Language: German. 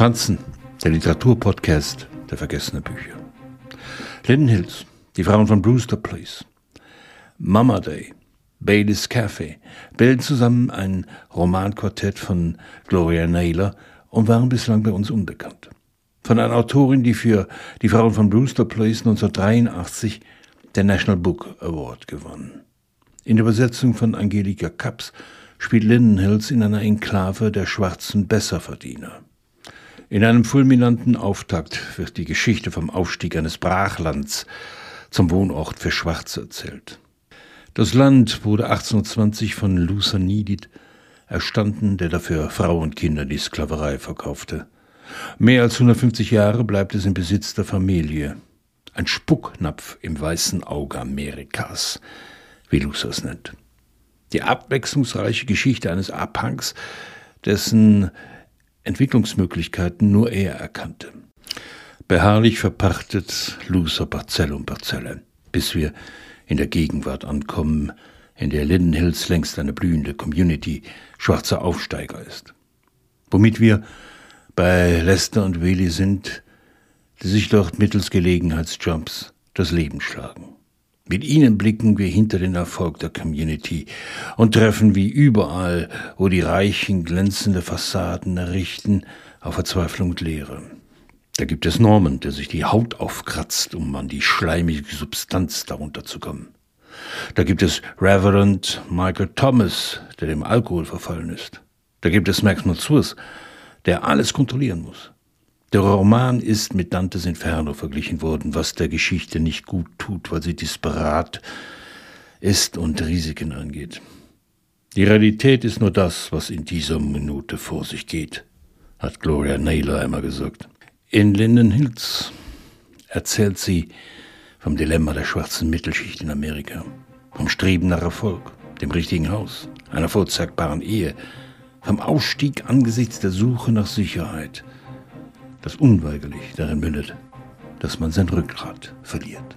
Franzen, der Literaturpodcast der vergessenen Bücher. Linden Hills, die Frauen von Brewster Place. Mama Day, Bailey's Cafe bilden zusammen ein Romanquartett von Gloria Naylor und waren bislang bei uns unbekannt. Von einer Autorin, die für die Frauen von Brewster Place 1983 den National Book Award gewann. In der Übersetzung von Angelika Kaps spielt Linden Hills in einer Enklave der schwarzen Besserverdiener. In einem fulminanten Auftakt wird die Geschichte vom Aufstieg eines Brachlands zum Wohnort für Schwarze erzählt. Das Land wurde 1820 von Lusanidid erstanden, der dafür Frau und Kinder die Sklaverei verkaufte. Mehr als 150 Jahre bleibt es im Besitz der Familie. Ein Spucknapf im weißen Auge Amerikas, wie Lucer es nennt. Die abwechslungsreiche Geschichte eines Abhangs, dessen Entwicklungsmöglichkeiten nur er erkannte. Beharrlich verpachtet Lucer Parzelle um Parzelle, bis wir in der Gegenwart ankommen, in der Linden Hills längst eine blühende Community schwarzer Aufsteiger ist. Womit wir bei Lester und Willy sind, die sich dort mittels Gelegenheitsjumps das Leben schlagen. Mit ihnen blicken wir hinter den Erfolg der Community und treffen wie überall, wo die Reichen glänzende Fassaden errichten, auf Verzweiflung und Leere. Da gibt es Norman, der sich die Haut aufkratzt, um an die schleimige Substanz darunter zu kommen. Da gibt es Reverend Michael Thomas, der dem Alkohol verfallen ist. Da gibt es Max Matsus, der alles kontrollieren muss. Der Roman ist mit Dantes Inferno verglichen worden, was der Geschichte nicht gut tut, weil sie disparat ist und Risiken angeht. Die Realität ist nur das, was in dieser Minute vor sich geht, hat Gloria Naylor einmal gesagt. In Linden Hills erzählt sie vom Dilemma der schwarzen Mittelschicht in Amerika, vom Streben nach Erfolg, dem richtigen Haus, einer vorzeigbaren Ehe, vom Ausstieg angesichts der Suche nach Sicherheit, das unweigerlich darin mündet, dass man sein Rückgrat verliert.